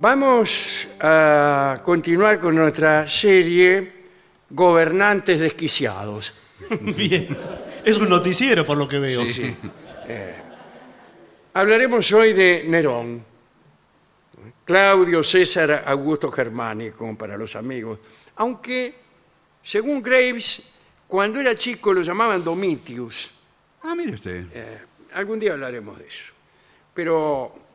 Vamos a continuar con nuestra serie Gobernantes desquiciados. Bien. Es un noticiero por lo que veo. Hablaremos hoy de Nerón. Claudio César Augusto Germánico para los amigos. Aunque, según Graves, cuando era chico lo llamaban Domitius. Ah, mire usted. Eh, algún día hablaremos de eso. Pero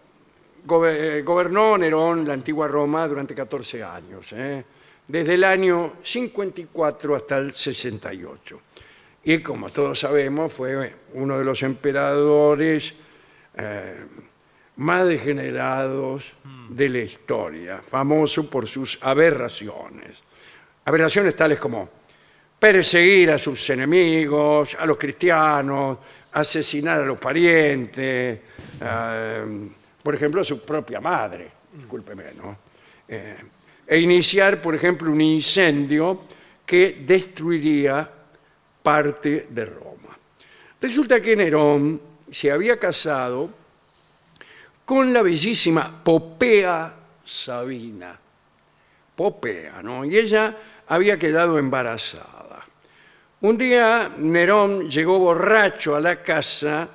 eh, gobernó Nerón la antigua Roma durante 14 años, ¿eh? desde el año 54 hasta el 68. Y como todos sabemos, fue uno de los emperadores eh, más degenerados de la historia, famoso por sus aberraciones. Aberraciones tales como perseguir a sus enemigos, a los cristianos, asesinar a los parientes, eh, por ejemplo, su propia madre, discúlpeme, ¿no? Eh, e iniciar, por ejemplo, un incendio que destruiría parte de Roma. Resulta que Nerón se había casado con la bellísima Popea Sabina. Popea, ¿no? Y ella había quedado embarazada. Un día Nerón llegó borracho a la casa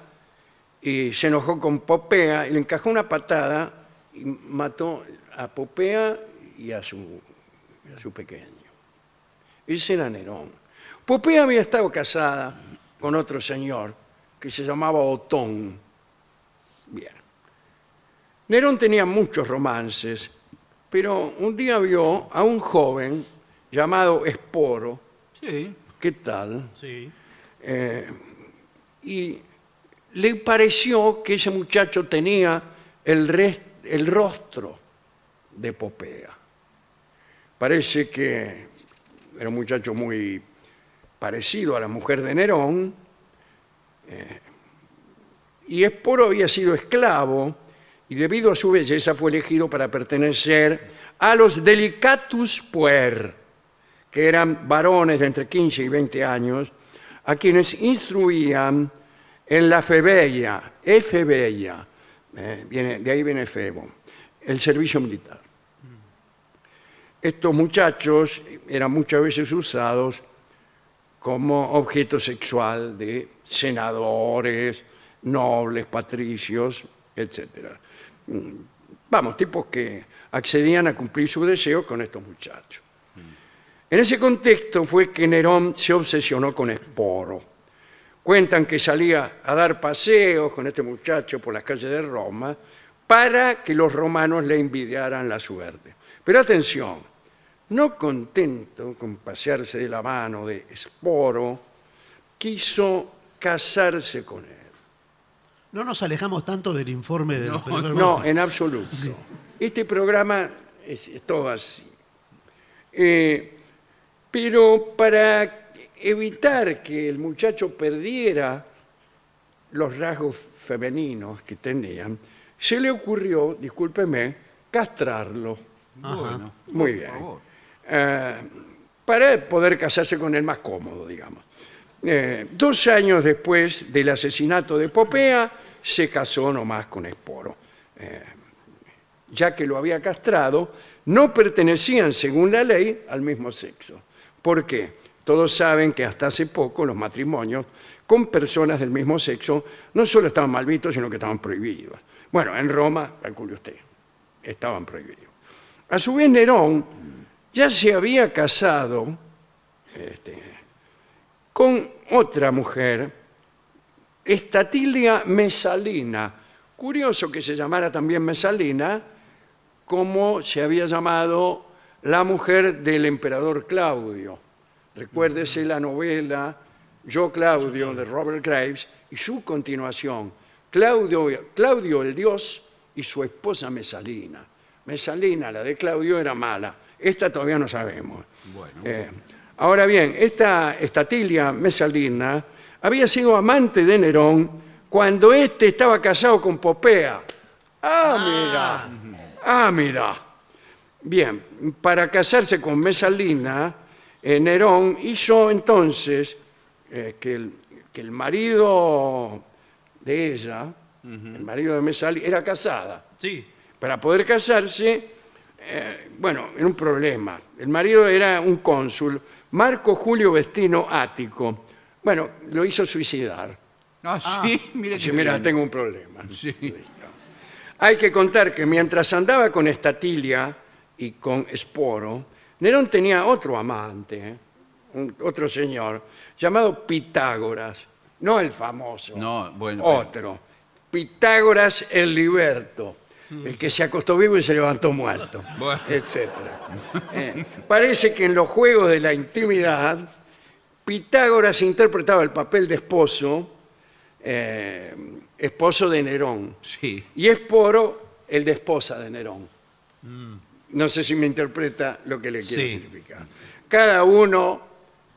y se enojó con Popea y le encajó una patada y mató a Popea y a su, y a su pequeño. Ese era Nerón. Popea había estado casada con otro señor que se llamaba Otón. Bien. Nerón tenía muchos romances, pero un día vio a un joven llamado Esporo. Sí, ¿Qué tal? sí. y le pareció que ese muchacho tenía el, rostro de Popea. Parece que era un muchacho muy parecido a la mujer de Nerón, eh, y Esporo había sido esclavo, y debido a su belleza fue elegido para pertenecer a los Delicatus Puer, que eran varones de entre 15 y 20 años, a quienes instruían en la febeia, efebeia, eh, de ahí viene febo, el servicio militar. Estos muchachos eran muchas veces usados como objeto sexual de senadores, nobles, patricios, etc. Vamos, tipos que accedían a cumplir su deseo con estos muchachos. En ese contexto fue que Nerón se obsesionó con Esporo. Cuentan que salía a dar paseos con este muchacho por las calles de Roma para que los romanos le envidiaran la suerte. Pero atención, no contento con pasearse de la mano de Esporo, quiso casarse con él. No nos alejamos tanto del informe del primer No, en absoluto. Este programa es, es todo así. Eh, pero para evitar que el muchacho perdiera los rasgos femeninos que tenían, se le ocurrió, discúlpeme, castrarlo. Bueno, Muy bien. Eh, para poder casarse con él más cómodo, digamos. Eh, dos años después del asesinato de Popea, se casó nomás con Esporo. Eh, ya que lo había castrado, no pertenecían, según la ley, al mismo sexo. ¿Por qué? Todos saben que hasta hace poco los matrimonios con personas del mismo sexo no solo estaban mal vistos, sino que estaban prohibidos. Bueno, en Roma, calcule usted, estaban prohibidos. A su vez, Nerón ya se había casado este, con otra mujer, Estatilia Mesalina. Curioso que se llamara también Mesalina, como se había llamado la mujer del emperador Claudio. Recuérdese la novela Yo Claudio de Robert Graves y su continuación, Claudio, Claudio el Dios y su esposa Mesalina. Mesalina, la de Claudio, era mala. Esta todavía no sabemos. Bueno. Eh, ahora bien, esta Estatilia Mesalina había sido amante de Nerón cuando éste estaba casado con Popea. Ah, mira. Ah, mira. Bien, para casarse con Mesalina, eh, Nerón hizo entonces eh, que, el, que el marido de ella, el marido de Mesalina, era casada. Sí. Para poder casarse, eh, bueno, en un problema. El marido era un cónsul, Marco Julio Vestino Ático. Bueno, lo hizo suicidar. Ah, sí, mire Dice, qué mira, bien. tengo un problema. Sí. Hay que contar que mientras andaba con Estatilia y con Esporo, Nerón tenía otro amante, ¿eh? un- otro señor, llamado Pitágoras. No el famoso, No, bueno, otro. Pitágoras el liberto, el que se acostó vivo y se levantó muerto, Bueno. etc. parece que en los juegos de la intimidad, Pitágoras interpretaba el papel de esposo, eh, esposo de Nerón. Sí. Y Esporo, el de esposa de Nerón. No sé si me interpreta lo que le quiero Sí. significar. Cada uno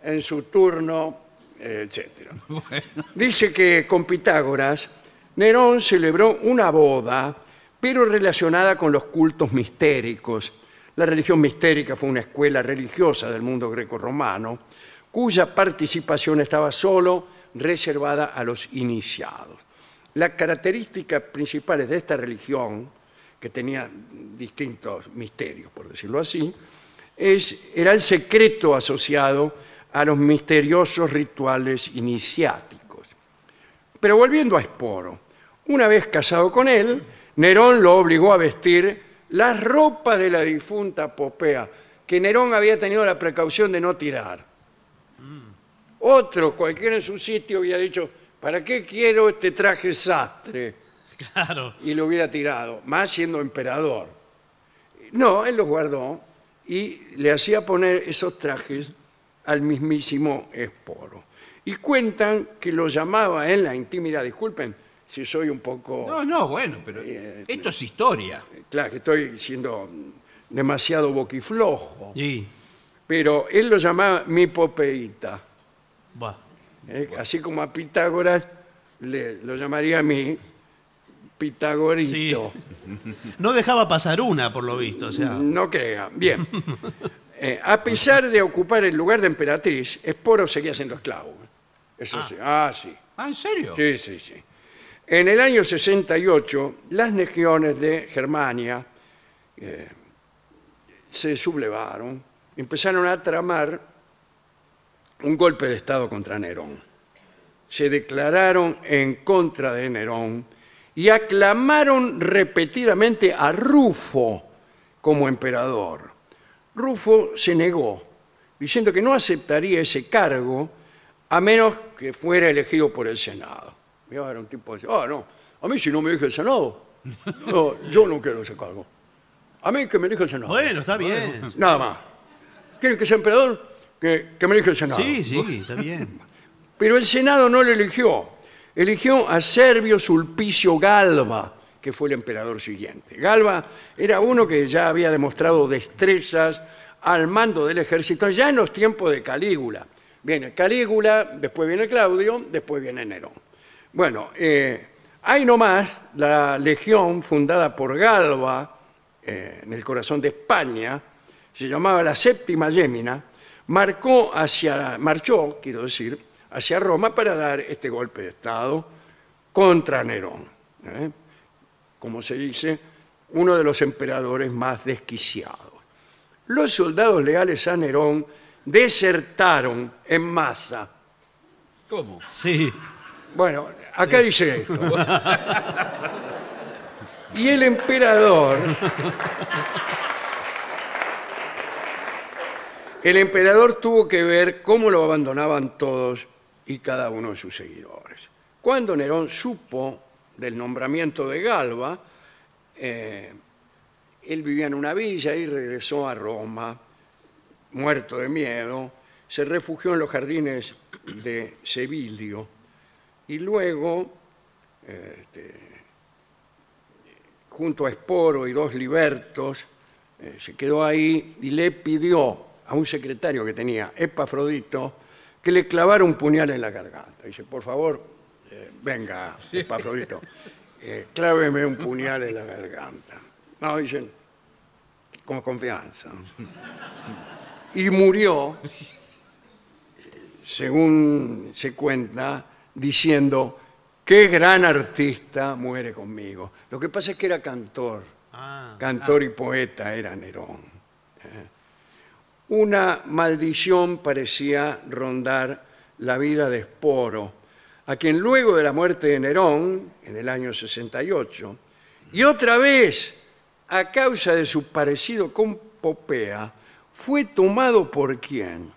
en su turno, eh, etc. Dice que con Pitágoras, Nerón celebró una boda, pero relacionada con los cultos mistéricos. La religión mistérica fue una escuela religiosa del mundo greco-romano, cuya participación estaba solo reservada a los iniciados. Las características principales de esta religión, que tenía distintos misterios, por decirlo así, es, era el secreto asociado a los misteriosos rituales iniciáticos. Pero volviendo a Esporo, una vez casado con él, Nerón lo obligó a vestir las ropas de la difunta Popea, que Nerón había tenido la precaución de no tirar. Otro, cualquiera en su sitio, había dicho, ¿para qué quiero este traje sastre? Claro. y lo hubiera tirado, más siendo emperador. No, él los guardó y le hacía poner esos trajes al mismísimo Esporo. Y cuentan que lo llamaba en la intimidad, disculpen si soy un poco, No, no, bueno, pero Eh, esto es historia. claro que estoy siendo demasiado boquiflojo, Y, pero él lo llamaba mi popeíta. buah. ¿eh? Así como a Pitágoras le, lo llamaría a Pitagorito. No dejaba pasar una, por lo visto. O sea, No crea. Bien. Eh, a pesar de ocupar el lugar de emperatriz, Esporo seguía siendo esclavo. Eso sí. Ah, sí. Ah, ¿en serio? Sí, sí, sí. En el año 68, las legiones de Germania eh, se sublevaron, empezaron a tramar un golpe de Estado contra Nerón. Se declararon en contra de Nerón y aclamaron repetidamente a Rufo como emperador. Rufo se negó, diciendo que no aceptaría ese cargo a menos que fuera elegido por el Senado. Mirá, era un tipo de, ah, no, a mí si no me elige el Senado, no, yo no quiero ese cargo. A mí que me elija el Senado. bueno, está bien. Nada más. ¿Quieren que sea emperador? Que, que me elija el Senado. Sí, sí, está bien. Pero el Senado no lo eligió. Eligió a Servio Sulpicio Galba, que fue el emperador siguiente. Galba era uno que ya había demostrado destrezas al mando del ejército ya en los tiempos de Calígula. Viene Calígula, después viene Claudio, después viene Nerón. Bueno, eh, hay nomás la legión fundada por Galba eh, en el corazón de España, se llamaba la Séptima Yémina, marcó hacia, marchó, quiero decir, hacia Roma para dar este golpe de Estado contra Nerón. ¿eh? Como se dice, uno de los emperadores más desquiciados. Los soldados leales a Nerón desertaron en masa. ¿Cómo? Sí. Bueno, acá dice esto. Y el emperador. El emperador tuvo que ver cómo lo abandonaban todos y cada uno de sus seguidores. Cuando Nerón supo del nombramiento de Galba, eh, él vivía en una villa y regresó a Roma, muerto de miedo, se refugió en los jardines de Sevilio y luego, este, junto a Esporo y dos libertos, eh, se quedó ahí y le pidió a un secretario que tenía, Epafrodito, que le clavara un puñal en la garganta. Dice, por favor, eh, venga, Epafrodito, eh, cláveme un puñal en la garganta. No, dicen, con confianza. Y murió, según se cuenta, diciendo, qué gran artista muere conmigo. Lo que pasa es que era cantor. Ah, cantor y poeta era Nerón. ¿eh? Una maldición parecía rondar la vida de Esporo, a quien luego de la muerte de Nerón, en el año 68, y otra vez a causa de su parecido con Popea, fue tomado por quién?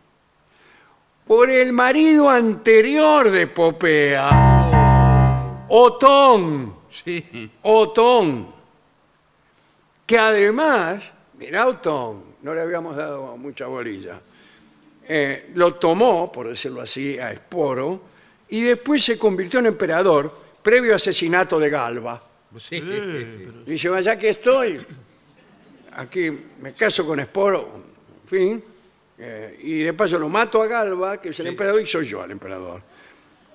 Por el marido anterior de Popea, Otón. Sí. Otón, que además, mira Otón, no le habíamos dado mucha bolilla, eh, lo tomó, por decirlo así, a Esporo, y después se convirtió en emperador previo asesinato de Galba. Sí. Dice, "Va, ya que estoy, aquí me caso con Esporo, en fin, eh, y de paso lo mato a Galba, que es el emperador, y soy yo el emperador.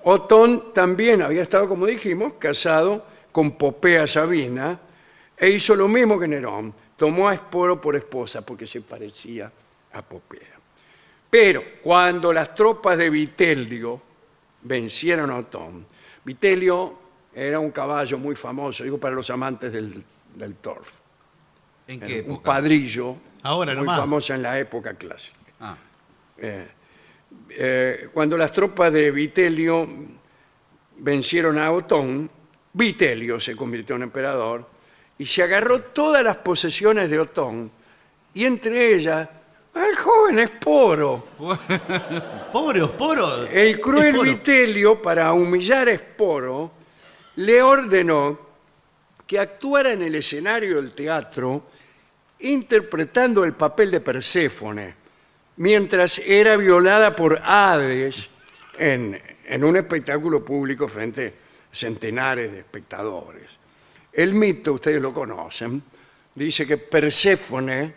Otón también había estado, como dijimos, casado con Popea Sabina, e hizo lo mismo que Nerón, tomó a Esporo por esposa, porque se parecía a Popea. Pero cuando las tropas de Vitelio vencieron a Otón, Vitelio era un caballo muy famoso, digo para los amantes del, del torf. ¿En qué un época? padrillo Ahora muy nomás. famoso en la época clásica. Ah, Eh, eh, cuando las tropas de Vitelio vencieron a Otón, Vitelio se convirtió en emperador y se agarró todas las posesiones de Otón y entre ellas al joven Esporo. Pobre Osporo. El cruel Esporo. Vitelio, para humillar a Esporo, le ordenó que actuara en el escenario del teatro interpretando el papel de Perséfone, mientras era violada por Hades en, en un espectáculo público frente a centenares de espectadores. El mito, ustedes lo conocen, dice que Perséfone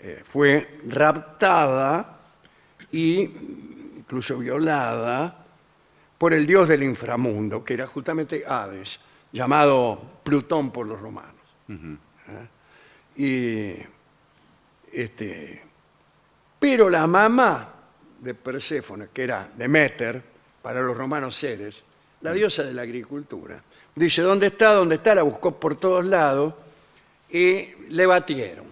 eh, fue raptada y incluso violada por el dios del inframundo, que era justamente Hades, llamado Plutón por los romanos. ¿Eh? Y este, pero la mamá de Perséfone, que era Deméter, para los romanos Ceres, la diosa de la agricultura, dice, ¿dónde está? ¿Dónde está? La buscó por todos lados y le batieron.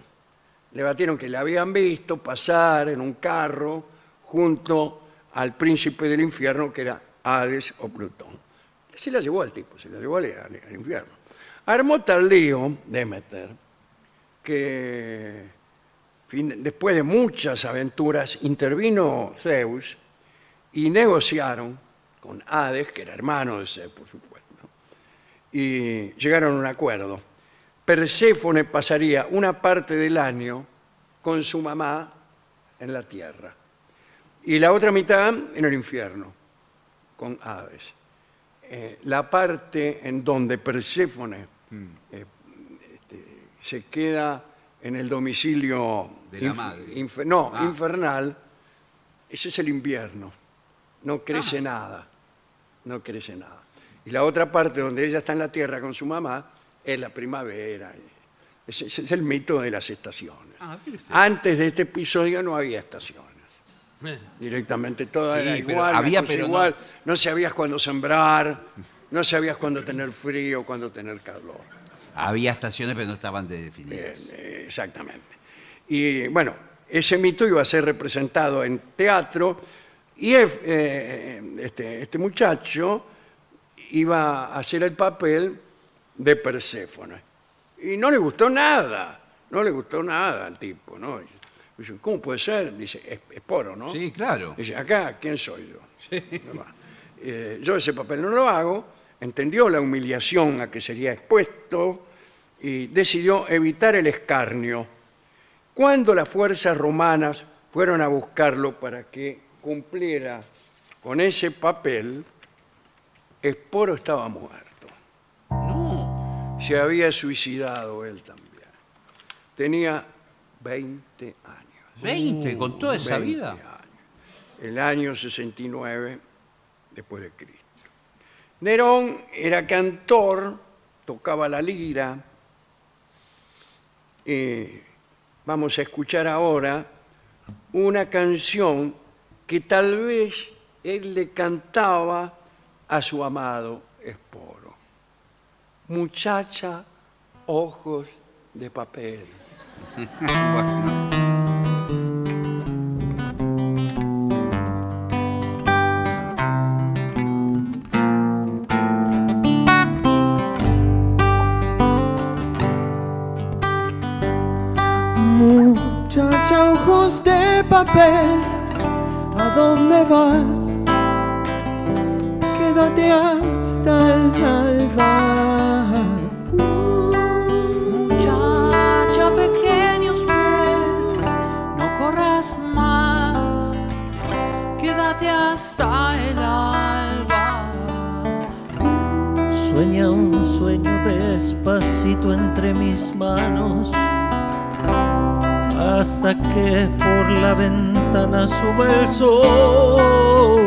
Le batieron que la habían visto pasar en un carro junto al príncipe del infierno, que era Hades o Plutón. Se la llevó al tipo, se la llevó al, infierno. Armó tal lío, Demeter, que después de muchas aventuras intervino Zeus y negociaron con Hades, que era hermano de Zeus, por supuesto, y llegaron a un acuerdo. Perséfone pasaría una parte del año con su mamá en la tierra y la otra mitad en el infierno con Hades. Eh, la parte en donde Perséfone eh, este, se queda en el domicilio De la inf- madre. inf- no, Ah. infernal, ese es el invierno. No Ah. crece nada, no crece nada. Y la otra parte donde ella está en la tierra con su mamá es la primavera. Ese, ese es el mito de las estaciones. Ah, mire usted. Antes de este episodio no había estaciones. Eh, Directamente todo Sí, era pero igual, había, cosa pero no- igual. No. sabías cuándo sembrar, no sabías cuándo tener frío, cuándo tener calor. había estaciones, pero no estaban de definidas. Eh, exactamente. Y bueno, ese mito iba a ser representado en teatro y eh, eh, este, este muchacho iba a hacer el papel de Perséfone. Y no le gustó nada, no le gustó nada al tipo, ¿no? Dice, ¿cómo puede ser? Dice, es, es poro, ¿no? Sí, claro. Dice, acá, ¿quién soy yo? Va. Eh, yo ese papel no lo hago, entendió la humillación a que sería expuesto y decidió evitar el escarnio. Cuando las fuerzas romanas fueron a buscarlo para que cumpliera con ese papel, Esporo estaba muerto. No. Se había suicidado él también. Tenía 20 años. 20, con toda esa 20 vida. años. El año 69 después de Cristo. Nerón era cantor, tocaba la lira. Eh, vamos a escuchar ahora una canción que tal vez él le cantaba a su amado Esporo. Muchacha, ojos de papel. Bueno, Muchacha, ojos de papel, ¿a dónde vas? Quédate hasta el alba. Muchacha, pequeños pies, no corras más, quédate hasta el alba. Sueña un sueño despacito entre mis manos hasta que por la ventana sube el sol.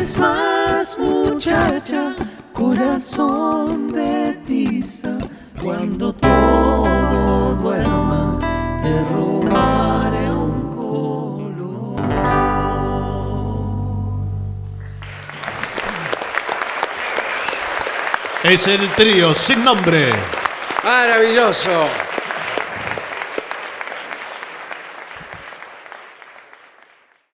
hables más muchacha corazón de tiza cuando todo duerma te robaré un color Es el trío sin nombre. Maravilloso.